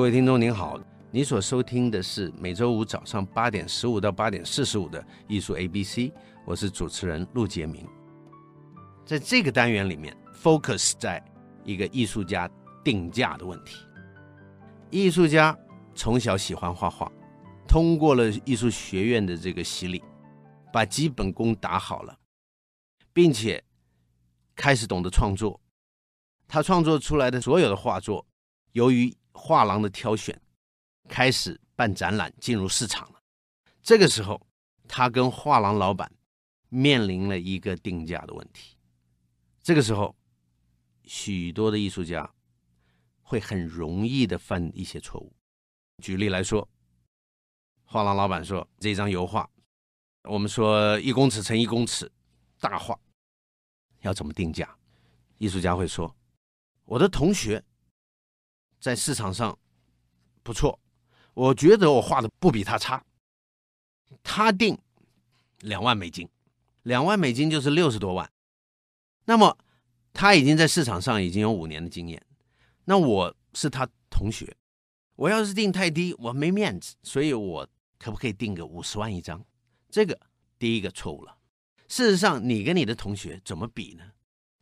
各位听众您好，你所收听的是每周五早上八点十五到八点四十五的艺术 ABC，我是主持人陆杰明。在这个单元里面，focus 在一个艺术家定价的问题。艺术家从小喜欢画画，通过了艺术学院的这个洗礼，把基本功打好了，并且开始懂得创作。他创作出来的所有的画作，由于画廊的挑选，开始办展览，进入市场了。这个时候，他跟画廊老板面临了一个定价的问题。这个时候，许多的艺术家会很容易的犯一些错误。举例来说，画廊老板说：“这张油画，我们说一公尺乘一公尺，大画，要怎么定价？”艺术家会说。我的同学在市场上不错，我觉得我画的不比他差。他定两万美金，两万美金就是六十多万。那么他已经在市场上已经有五年的经验。那我是他同学，我要是定太低，我没面子。所以我可不可以定个五十万一张？这个第一个错误了。事实上，你跟你的同学怎么比呢？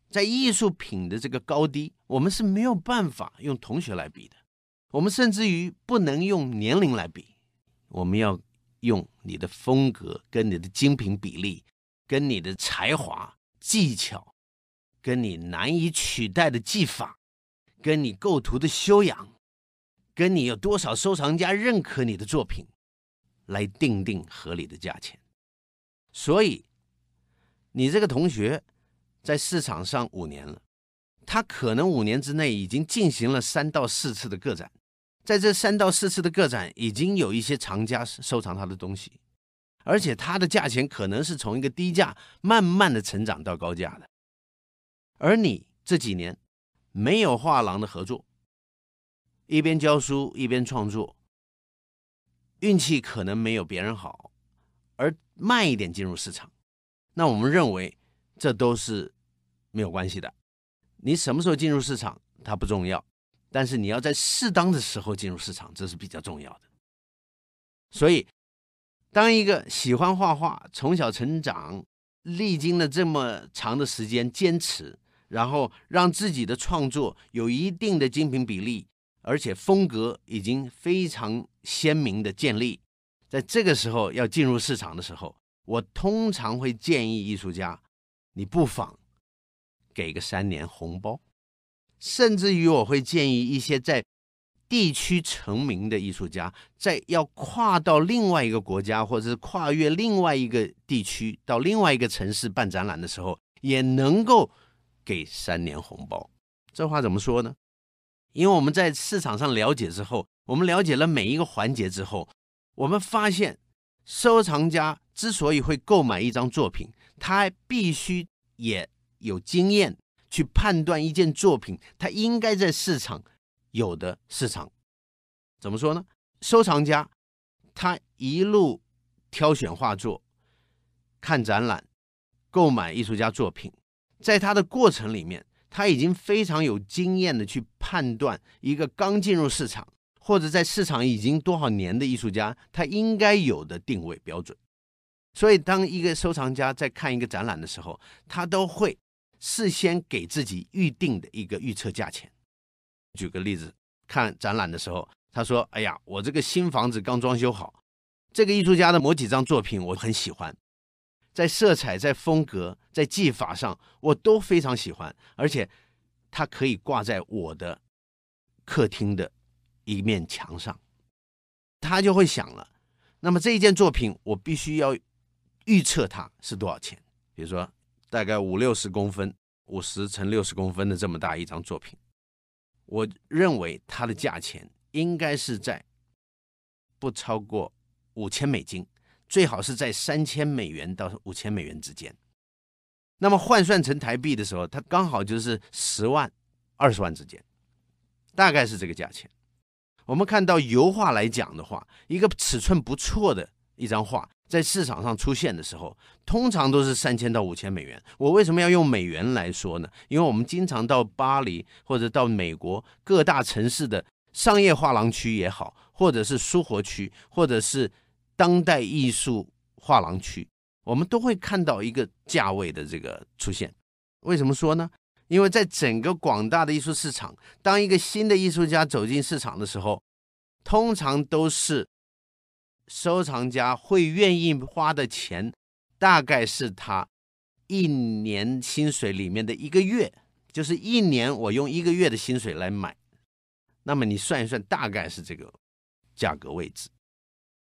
在艺术品的这个高低，我们是没有办法用同学来比的，我们甚至于不能用年龄来比，我们要用你的风格、跟你的精品比例、跟你的才华、技巧、跟你难以取代的技法、跟你构图的修养、跟你有多少收藏家认可你的作品，来定定合理的价钱。所以，你这个同学。在市场上五年了，他可能五年之内已经进行了三到四次的个展，在这三到四次的个展，已经有一些藏家收藏他的东西，而且他的价钱可能是从一个低价慢慢的成长到高价的。而你这几年没有画廊的合作，一边教书一边创作，运气可能没有别人好，而慢一点进入市场，那我们认为。这都是没有关系的。你什么时候进入市场，它不重要，但是你要在适当的时候进入市场，这是比较重要的。所以，当一个喜欢画画、从小成长、历经了这么长的时间坚持，然后让自己的创作有一定的精品比例，而且风格已经非常鲜明的建立，在这个时候要进入市场的时候，我通常会建议艺术家。你不妨给个三年红包，甚至于我会建议一些在地区成名的艺术家，在要跨到另外一个国家，或者是跨越另外一个地区到另外一个城市办展览的时候，也能够给三年红包。这话怎么说呢？因为我们在市场上了解之后，我们了解了每一个环节之后，我们发现收藏家之所以会购买一张作品。他必须也有经验去判断一件作品，他应该在市场有的市场，怎么说呢？收藏家他一路挑选画作、看展览、购买艺术家作品，在他的过程里面，他已经非常有经验的去判断一个刚进入市场或者在市场已经多少年的艺术家，他应该有的定位标准。所以，当一个收藏家在看一个展览的时候，他都会事先给自己预定的一个预测价钱。举个例子，看展览的时候，他说：“哎呀，我这个新房子刚装修好，这个艺术家的某几张作品我很喜欢，在色彩、在风格、在技法上，我都非常喜欢，而且它可以挂在我的客厅的一面墙上。”他就会想了，那么这一件作品，我必须要。预测它是多少钱？比如说，大概五六十公分，五十乘六十公分的这么大一张作品，我认为它的价钱应该是在不超过五千美金，最好是在三千美元到五千美元之间。那么换算成台币的时候，它刚好就是十万、二十万之间，大概是这个价钱。我们看到油画来讲的话，一个尺寸不错的一张画。在市场上出现的时候，通常都是三千到五千美元。我为什么要用美元来说呢？因为我们经常到巴黎或者到美国各大城市的商业画廊区也好，或者是书活区，或者是当代艺术画廊区，我们都会看到一个价位的这个出现。为什么说呢？因为在整个广大的艺术市场，当一个新的艺术家走进市场的时候，通常都是收藏家会愿意花的钱，大概是他一年薪水里面的一个月，就是一年我用一个月的薪水来买。那么你算一算，大概是这个价格位置。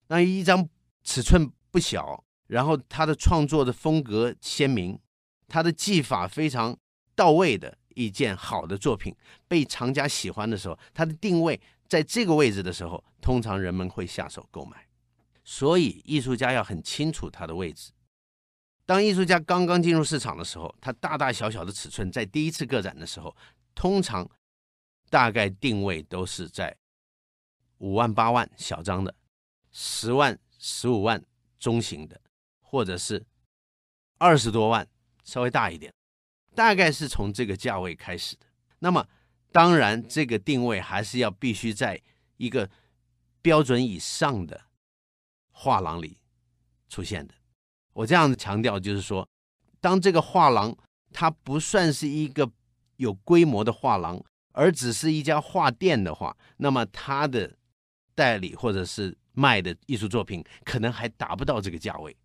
那一张尺寸不小，然后他的创作的风格鲜明，他的技法非常到位的一件好的作品，被藏家喜欢的时候，他的定位在这个位置的时候，通常人们会下手购买。所以艺术家要很清楚他的位置。当艺术家刚刚进入市场的时候，他大大小小的尺寸在第一次个展的时候，通常。大概定位都是在五万八万小张的，十万十五万中型的，或者是二十多万稍微大一点，大概是从这个价位开始的。那么当然，这个定位还是要必须在一个标准以上的画廊里出现的。我这样子强调，就是说，当这个画廊它不算是一个有规模的画廊。而只是一家画店的话，那么他的代理或者是卖的艺术作品可能还达不到这个价位。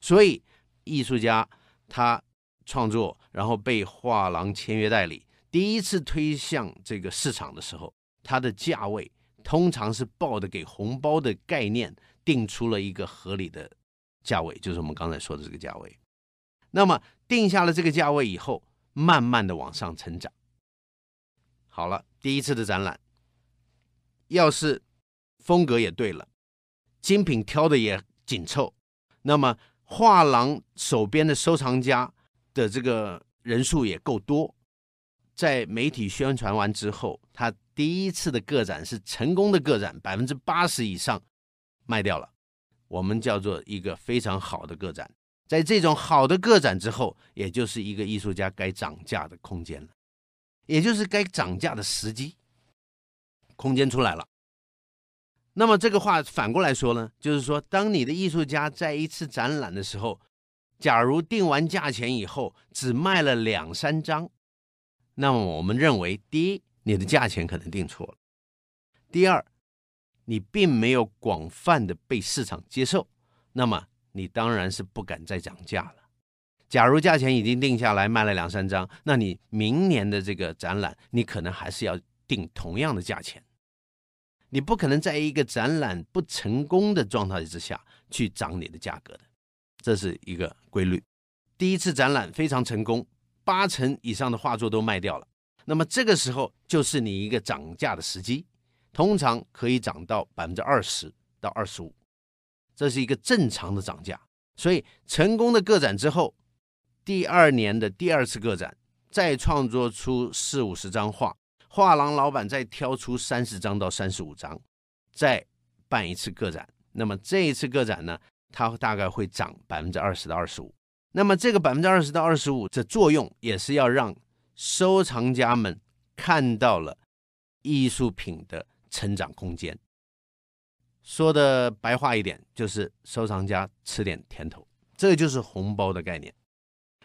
所以，艺术家他创作，然后被画廊签约代理，第一次推向这个市场的时候，它的价位通常是报的给红包的概念，定出了一个合理的价位，就是我们刚才说的这个价位。那么定下了这个价位以后，慢慢的往上成长。好了，第一次的展览，要是风格也对了，精品挑的也紧凑，那么画廊手边的收藏家的这个人数也够多，在媒体宣传完之后，他第一次的个展是成功的个展，百分之八十以上卖掉了，我们叫做一个非常好的个展。在这种好的个展之后，也就是一个艺术家该涨价的空间了。也就是该涨价的时机，空间出来了。那么这个话反过来说呢，就是说，当你的艺术家在一次展览的时候，假如定完价钱以后只卖了两三张，那么我们认为，第一，你的价钱可能定错了；第二，你并没有广泛的被市场接受，那么你当然是不敢再涨价了。假如价钱已经定下来，卖了两三张，那你明年的这个展览，你可能还是要定同样的价钱。你不可能在一个展览不成功的状态之下去涨你的价格的，这是一个规律。第一次展览非常成功，八成以上的画作都卖掉了，那么这个时候就是你一个涨价的时机，通常可以涨到百分之二十到二十五，这是一个正常的涨价。所以成功的个展之后。第二年的第二次个展，再创作出四五十张画，画廊老板再挑出三十张到三十五张，再办一次个展。那么这一次个展呢，它大概会涨百分之二十到二十五。那么这个百分之二十到二十五的作用，也是要让收藏家们看到了艺术品的成长空间。说的白话一点，就是收藏家吃点甜头，这就是红包的概念。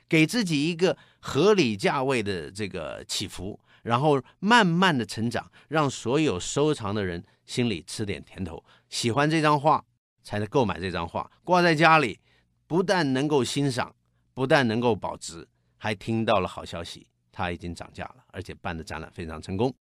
给自己一个合理价位的这个起伏，然后慢慢的成长，让所有收藏的人心里吃点甜头，喜欢这张画才能购买这张画，挂在家里，不但能够欣赏，不但能够保值，还听到了好消息，它已经涨价了，而且办的展览非常成功。